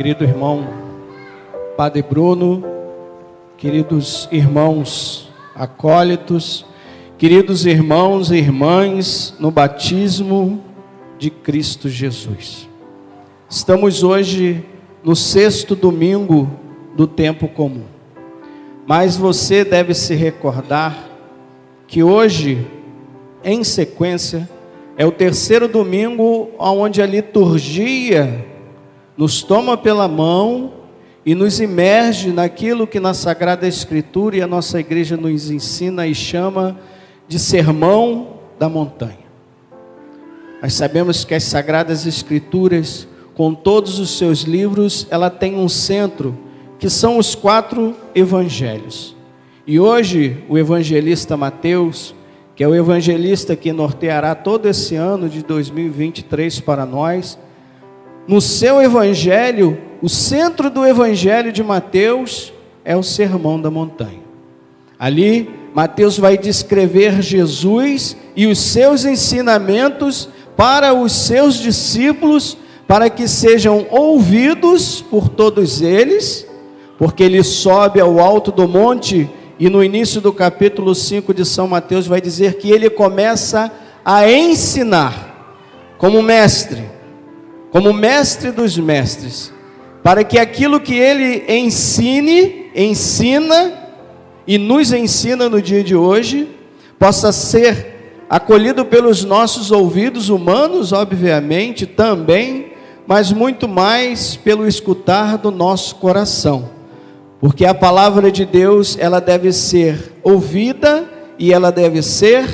querido irmão Padre Bruno, queridos irmãos acólitos, queridos irmãos e irmãs no batismo de Cristo Jesus. Estamos hoje no sexto domingo do tempo comum, mas você deve se recordar que hoje, em sequência, é o terceiro domingo onde a liturgia nos toma pela mão e nos imerge naquilo que na Sagrada Escritura e a nossa igreja nos ensina e chama de sermão da montanha. Nós sabemos que as Sagradas Escrituras, com todos os seus livros, ela tem um centro, que são os quatro evangelhos. E hoje, o evangelista Mateus, que é o evangelista que norteará todo esse ano de 2023 para nós, no seu evangelho, o centro do evangelho de Mateus é o Sermão da Montanha. Ali, Mateus vai descrever Jesus e os seus ensinamentos para os seus discípulos, para que sejam ouvidos por todos eles, porque ele sobe ao alto do monte e no início do capítulo 5 de São Mateus vai dizer que ele começa a ensinar como mestre como mestre dos mestres, para que aquilo que ele ensine, ensina e nos ensina no dia de hoje, possa ser acolhido pelos nossos ouvidos humanos, obviamente, também, mas muito mais pelo escutar do nosso coração. Porque a palavra de Deus, ela deve ser ouvida e ela deve ser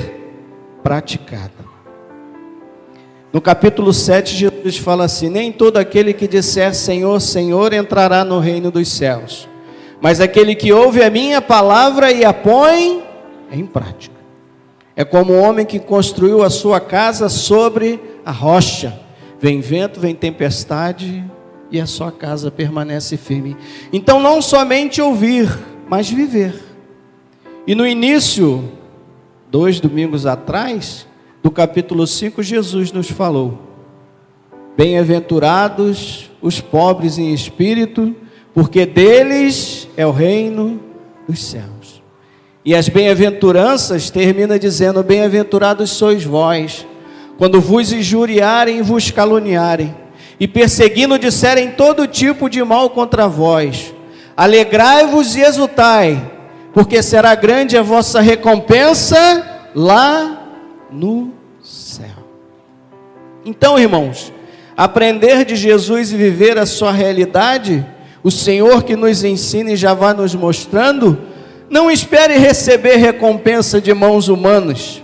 praticada. No capítulo 7, Jesus fala assim: Nem todo aquele que disser Senhor, Senhor entrará no reino dos céus, mas aquele que ouve a minha palavra e a põe em prática. É como um homem que construiu a sua casa sobre a rocha. Vem vento, vem tempestade e a sua casa permanece firme. Então, não somente ouvir, mas viver. E no início, dois domingos atrás, do capítulo 5, Jesus nos falou: Bem-aventurados os pobres em espírito, porque deles é o reino dos céus. E as bem-aventuranças termina dizendo: Bem-aventurados sois vós, quando vos injuriarem e vos caluniarem, e perseguindo disserem todo tipo de mal contra vós. Alegrai-vos e exultai, porque será grande a vossa recompensa lá no então, irmãos, aprender de Jesus e viver a sua realidade, o Senhor que nos ensina e já vai nos mostrando, não espere receber recompensa de mãos humanas.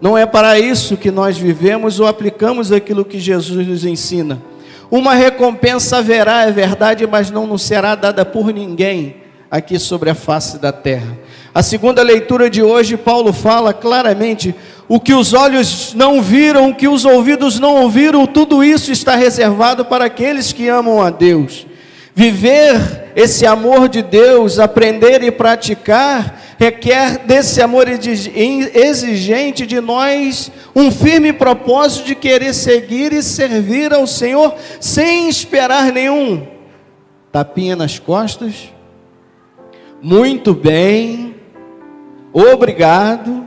Não é para isso que nós vivemos ou aplicamos aquilo que Jesus nos ensina. Uma recompensa haverá, é verdade, mas não nos será dada por ninguém aqui sobre a face da terra. A segunda leitura de hoje, Paulo fala claramente: o que os olhos não viram, o que os ouvidos não ouviram, tudo isso está reservado para aqueles que amam a Deus. Viver esse amor de Deus, aprender e praticar, requer desse amor exigente de nós um firme propósito de querer seguir e servir ao Senhor sem esperar nenhum tapinha nas costas. Muito bem, obrigado,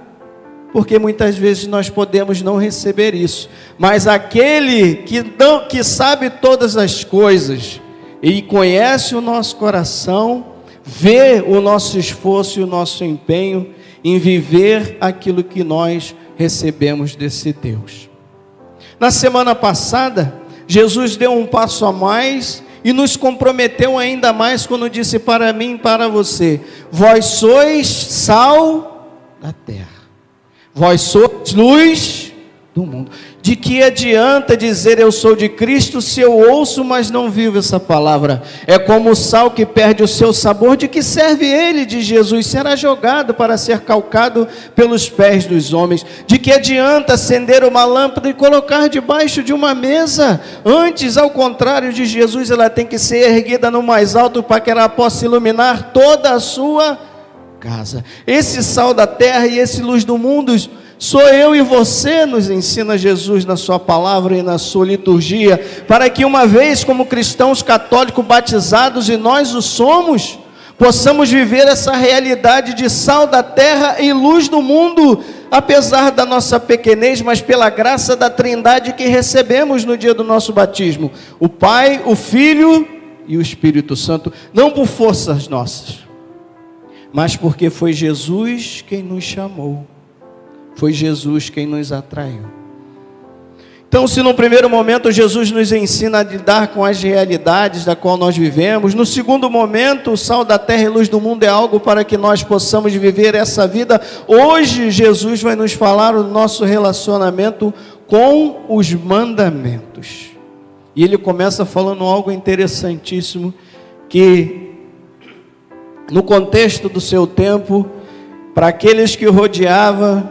porque muitas vezes nós podemos não receber isso, mas aquele que, não, que sabe todas as coisas e conhece o nosso coração, vê o nosso esforço e o nosso empenho em viver aquilo que nós recebemos desse Deus. Na semana passada, Jesus deu um passo a mais e nos comprometeu ainda mais quando disse para mim e para você: Vós sois sal da terra, vós sois luz do mundo. De que adianta dizer eu sou de Cristo se eu ouço, mas não vivo essa palavra? É como o sal que perde o seu sabor, de que serve ele de Jesus? Será jogado para ser calcado pelos pés dos homens. De que adianta acender uma lâmpada e colocar debaixo de uma mesa? Antes, ao contrário de Jesus, ela tem que ser erguida no mais alto para que ela possa iluminar toda a sua casa. Esse sal da terra e esse luz do mundo Sou eu e você, nos ensina Jesus na Sua palavra e na Sua liturgia, para que, uma vez como cristãos católicos batizados, e nós o somos, possamos viver essa realidade de sal da terra e luz do mundo, apesar da nossa pequenez, mas pela graça da Trindade que recebemos no dia do nosso batismo: o Pai, o Filho e o Espírito Santo, não por forças nossas, mas porque foi Jesus quem nos chamou. Foi Jesus quem nos atraiu. Então, se no primeiro momento Jesus nos ensina a lidar com as realidades da qual nós vivemos, no segundo momento, o sal da terra e luz do mundo é algo para que nós possamos viver essa vida. Hoje, Jesus vai nos falar o nosso relacionamento com os mandamentos. E ele começa falando algo interessantíssimo que no contexto do seu tempo, para aqueles que o rodeavam,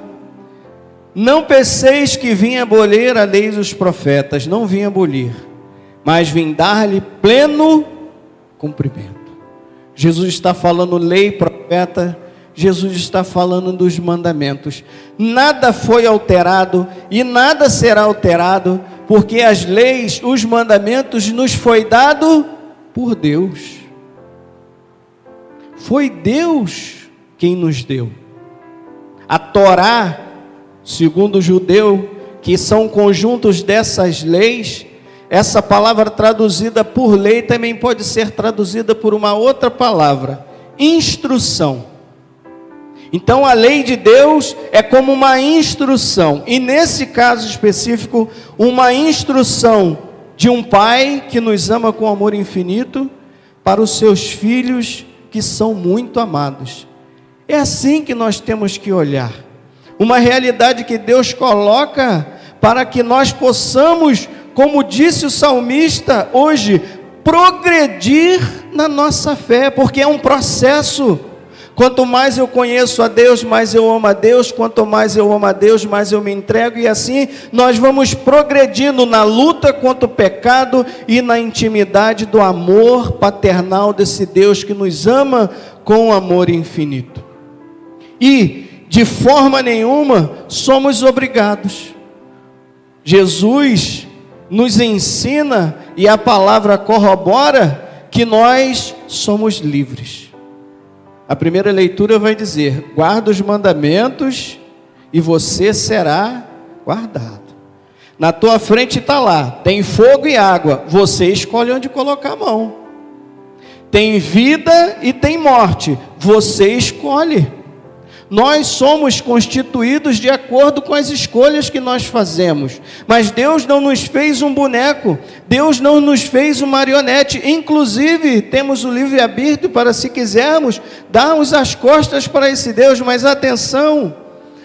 não penseis que vim abolir a lei dos profetas, não vim abolir, mas vim dar-lhe pleno cumprimento. Jesus está falando lei, profeta, Jesus está falando dos mandamentos. Nada foi alterado e nada será alterado, porque as leis, os mandamentos nos foi dado por Deus. Foi Deus quem nos deu. A Torá segundo o judeu, que são conjuntos dessas leis, essa palavra traduzida por lei também pode ser traduzida por uma outra palavra, instrução. Então a lei de Deus é como uma instrução, e nesse caso específico, uma instrução de um pai que nos ama com amor infinito para os seus filhos que são muito amados. É assim que nós temos que olhar uma realidade que Deus coloca para que nós possamos, como disse o salmista hoje, progredir na nossa fé, porque é um processo. Quanto mais eu conheço a Deus, mais eu amo a Deus. Quanto mais eu amo a Deus, mais eu me entrego. E assim nós vamos progredindo na luta contra o pecado e na intimidade do amor paternal desse Deus que nos ama com amor infinito. E de forma nenhuma somos obrigados. Jesus nos ensina e a palavra corrobora que nós somos livres. A primeira leitura vai dizer: guarda os mandamentos e você será guardado. Na tua frente está lá, tem fogo e água, você escolhe onde colocar a mão. Tem vida e tem morte, você escolhe. Nós somos constituídos de acordo com as escolhas que nós fazemos. Mas Deus não nos fez um boneco, Deus não nos fez uma marionete. Inclusive, temos o livre-arbítrio para, se quisermos, darmos as costas para esse Deus. Mas atenção,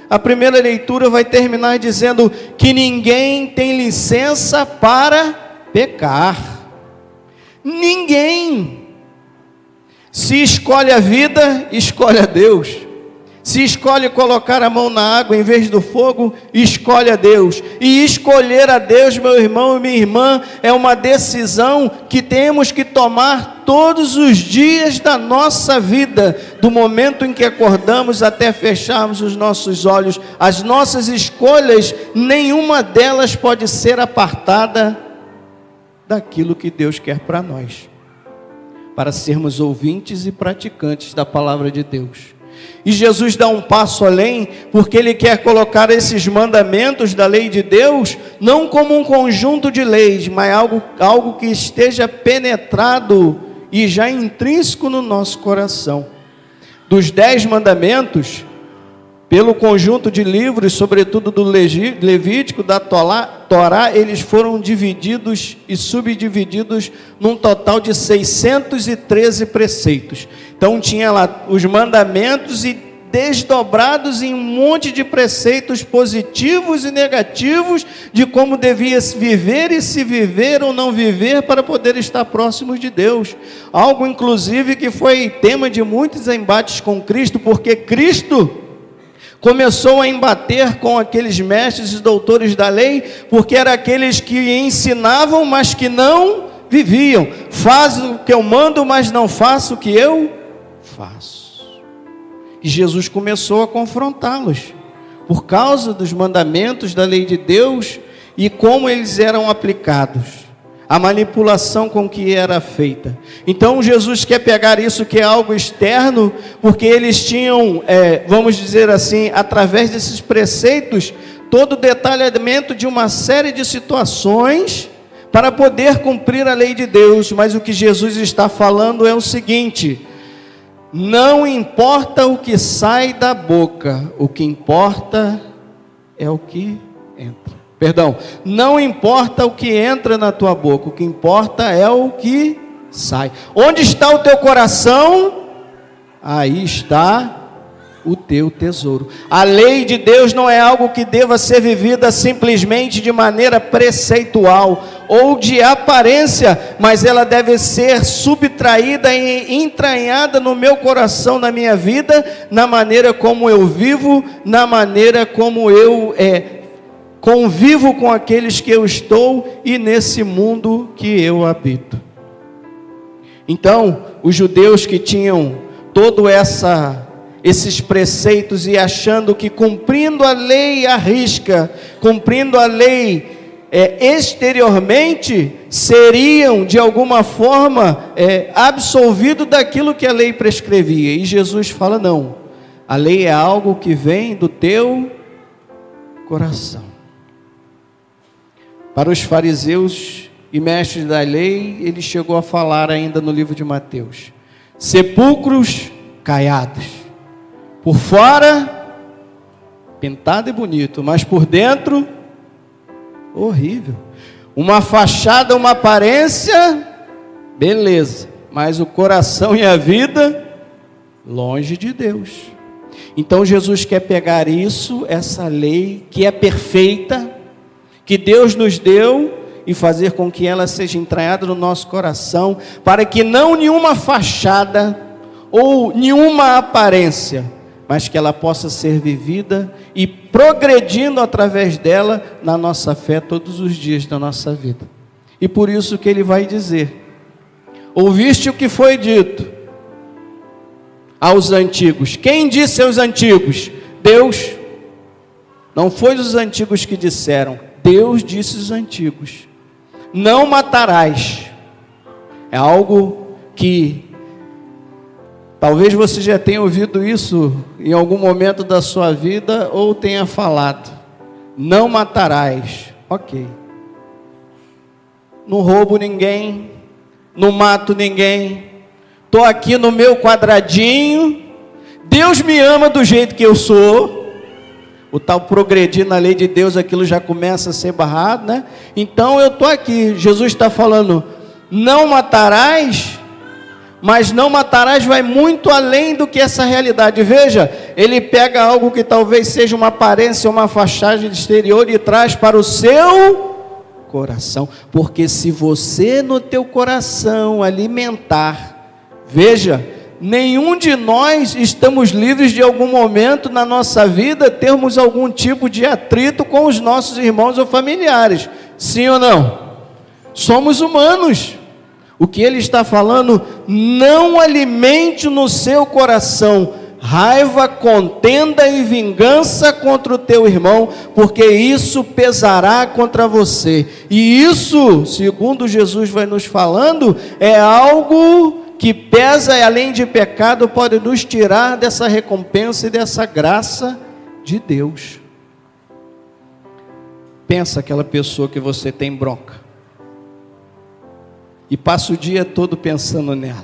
a primeira leitura vai terminar dizendo que ninguém tem licença para pecar. Ninguém. Se escolhe a vida, escolhe a Deus. Se escolhe colocar a mão na água em vez do fogo, escolhe a Deus. E escolher a Deus, meu irmão e minha irmã, é uma decisão que temos que tomar todos os dias da nossa vida, do momento em que acordamos até fecharmos os nossos olhos. As nossas escolhas, nenhuma delas pode ser apartada daquilo que Deus quer para nós, para sermos ouvintes e praticantes da palavra de Deus. E Jesus dá um passo além, porque ele quer colocar esses mandamentos da lei de Deus não como um conjunto de leis, mas algo, algo que esteja penetrado e já intrínseco no nosso coração. Dos dez mandamentos, pelo conjunto de livros, sobretudo do Levítico, da Torá, eles foram divididos e subdivididos num total de 613 preceitos. Então tinha lá os mandamentos e desdobrados em um monte de preceitos positivos e negativos de como devia viver e se viver ou não viver para poder estar próximos de Deus. Algo inclusive que foi tema de muitos embates com Cristo, porque Cristo começou a embater com aqueles mestres e doutores da lei, porque eram aqueles que ensinavam, mas que não viviam. Faz o que eu mando, mas não faço o que eu faço. E Jesus começou a confrontá-los. por causa dos mandamentos da lei de Deus e como eles eram aplicados, a manipulação com que era feita. Então Jesus quer pegar isso que é algo externo, porque eles tinham, é, vamos dizer assim, através desses preceitos, todo o detalhamento de uma série de situações para poder cumprir a lei de Deus. Mas o que Jesus está falando é o seguinte: não importa o que sai da boca, o que importa é o que entra. Perdão, não importa o que entra na tua boca, o que importa é o que sai. Onde está o teu coração? Aí está o teu tesouro. A lei de Deus não é algo que deva ser vivida simplesmente de maneira preceitual ou de aparência, mas ela deve ser subtraída e entranhada no meu coração, na minha vida, na maneira como eu vivo, na maneira como eu é, convivo com aqueles que eu estou e nesse mundo que eu habito. Então, os judeus que tinham toda essa esses preceitos e achando que cumprindo a lei à risca, cumprindo a lei é, exteriormente, seriam de alguma forma é, absolvidos daquilo que a lei prescrevia. E Jesus fala: não, a lei é algo que vem do teu coração. Para os fariseus e mestres da lei, ele chegou a falar ainda no livro de Mateus: sepulcros caiados por fora, pintado e bonito, mas por dentro, horrível. Uma fachada, uma aparência, beleza, mas o coração e a vida, longe de Deus. Então Jesus quer pegar isso, essa lei que é perfeita, que Deus nos deu, e fazer com que ela seja entranhada no nosso coração, para que não nenhuma fachada ou nenhuma aparência mas que ela possa ser vivida e progredindo através dela na nossa fé todos os dias da nossa vida. E por isso que ele vai dizer: Ouviste o que foi dito aos antigos. Quem disse aos antigos? Deus. Não foi os antigos que disseram, Deus disse aos antigos: Não matarás. É algo que Talvez você já tenha ouvido isso em algum momento da sua vida ou tenha falado: não matarás. Ok. Não roubo ninguém, não mato ninguém. Estou aqui no meu quadradinho. Deus me ama do jeito que eu sou. O tal progredir na lei de Deus, aquilo já começa a ser barrado, né? Então eu estou aqui. Jesus está falando: não matarás mas não matarás vai muito além do que essa realidade. Veja, ele pega algo que talvez seja uma aparência, uma fachada exterior e traz para o seu coração, porque se você no teu coração alimentar, veja, nenhum de nós estamos livres de algum momento na nossa vida termos algum tipo de atrito com os nossos irmãos ou familiares. Sim ou não? Somos humanos. O que ele está falando, não alimente no seu coração raiva, contenda e vingança contra o teu irmão, porque isso pesará contra você. E isso, segundo Jesus vai nos falando, é algo que pesa e além de pecado pode nos tirar dessa recompensa e dessa graça de Deus. Pensa aquela pessoa que você tem bronca e passa o dia todo pensando nela.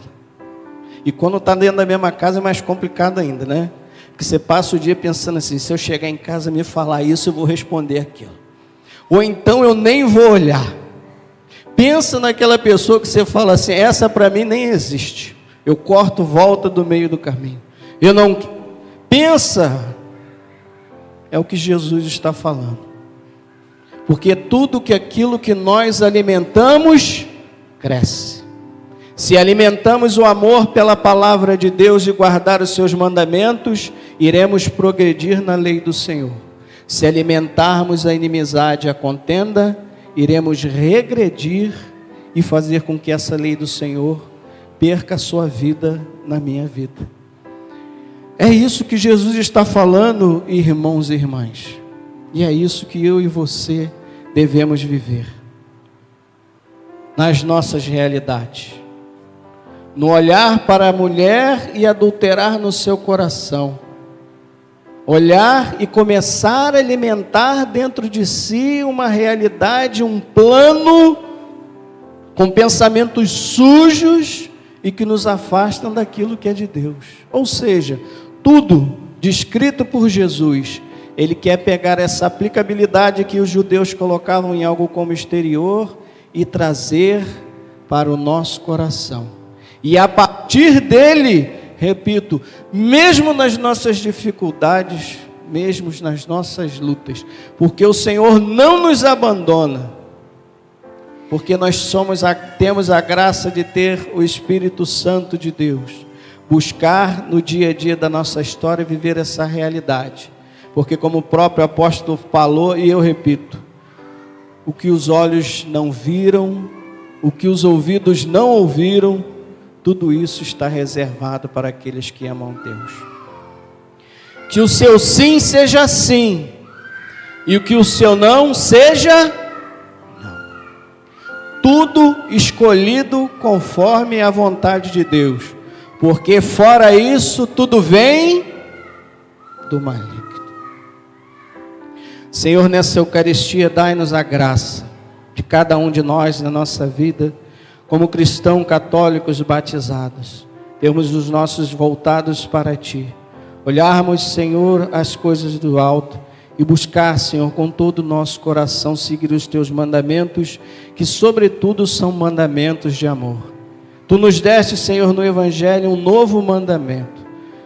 E quando está dentro da mesma casa é mais complicado ainda, né? Porque você passa o dia pensando assim: se eu chegar em casa e me falar isso, eu vou responder aquilo. Ou então eu nem vou olhar. Pensa naquela pessoa que você fala assim: essa para mim nem existe. Eu corto volta do meio do caminho. Eu não. Pensa. É o que Jesus está falando. Porque tudo que aquilo que nós alimentamos cresce. Se alimentamos o amor pela palavra de Deus e guardar os seus mandamentos, iremos progredir na lei do Senhor. Se alimentarmos a inimizade a contenda, iremos regredir e fazer com que essa lei do Senhor perca a sua vida na minha vida. É isso que Jesus está falando, irmãos e irmãs. E é isso que eu e você devemos viver nas nossas realidades. No olhar para a mulher e adulterar no seu coração. Olhar e começar a alimentar dentro de si uma realidade, um plano com pensamentos sujos e que nos afastam daquilo que é de Deus. Ou seja, tudo descrito por Jesus, ele quer pegar essa aplicabilidade que os judeus colocavam em algo como exterior e trazer para o nosso coração. E a partir dele, repito, mesmo nas nossas dificuldades, mesmo nas nossas lutas, porque o Senhor não nos abandona, porque nós somos a, temos a graça de ter o Espírito Santo de Deus buscar no dia a dia da nossa história viver essa realidade. Porque, como o próprio apóstolo falou, e eu repito, o que os olhos não viram, o que os ouvidos não ouviram, tudo isso está reservado para aqueles que amam Deus. Que o seu sim seja sim, e que o seu não seja não. Tudo escolhido conforme a vontade de Deus porque fora isso tudo vem do maligno. Senhor, nessa Eucaristia, dai-nos a graça de cada um de nós na nossa vida, como cristãos católicos batizados, termos os nossos voltados para Ti, olharmos, Senhor, as coisas do alto e buscar, Senhor, com todo o nosso coração seguir os Teus mandamentos, que, sobretudo, são mandamentos de amor. Tu nos deste, Senhor, no Evangelho um novo mandamento: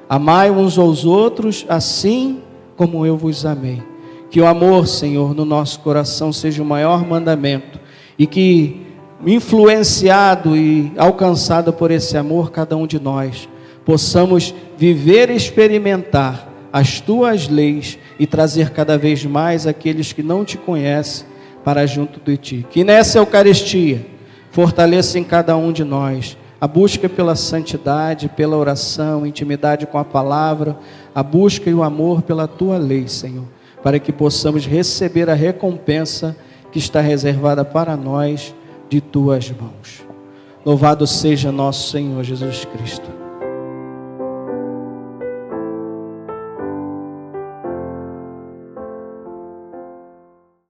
amai uns aos outros assim como eu vos amei. Que o amor, Senhor, no nosso coração seja o maior mandamento e que, influenciado e alcançado por esse amor, cada um de nós possamos viver e experimentar as tuas leis e trazer cada vez mais aqueles que não te conhecem para junto de ti. Que nessa Eucaristia Fortaleça em cada um de nós a busca pela santidade, pela oração, intimidade com a palavra, a busca e o amor pela tua lei, Senhor, para que possamos receber a recompensa que está reservada para nós de tuas mãos. Louvado seja nosso Senhor Jesus Cristo.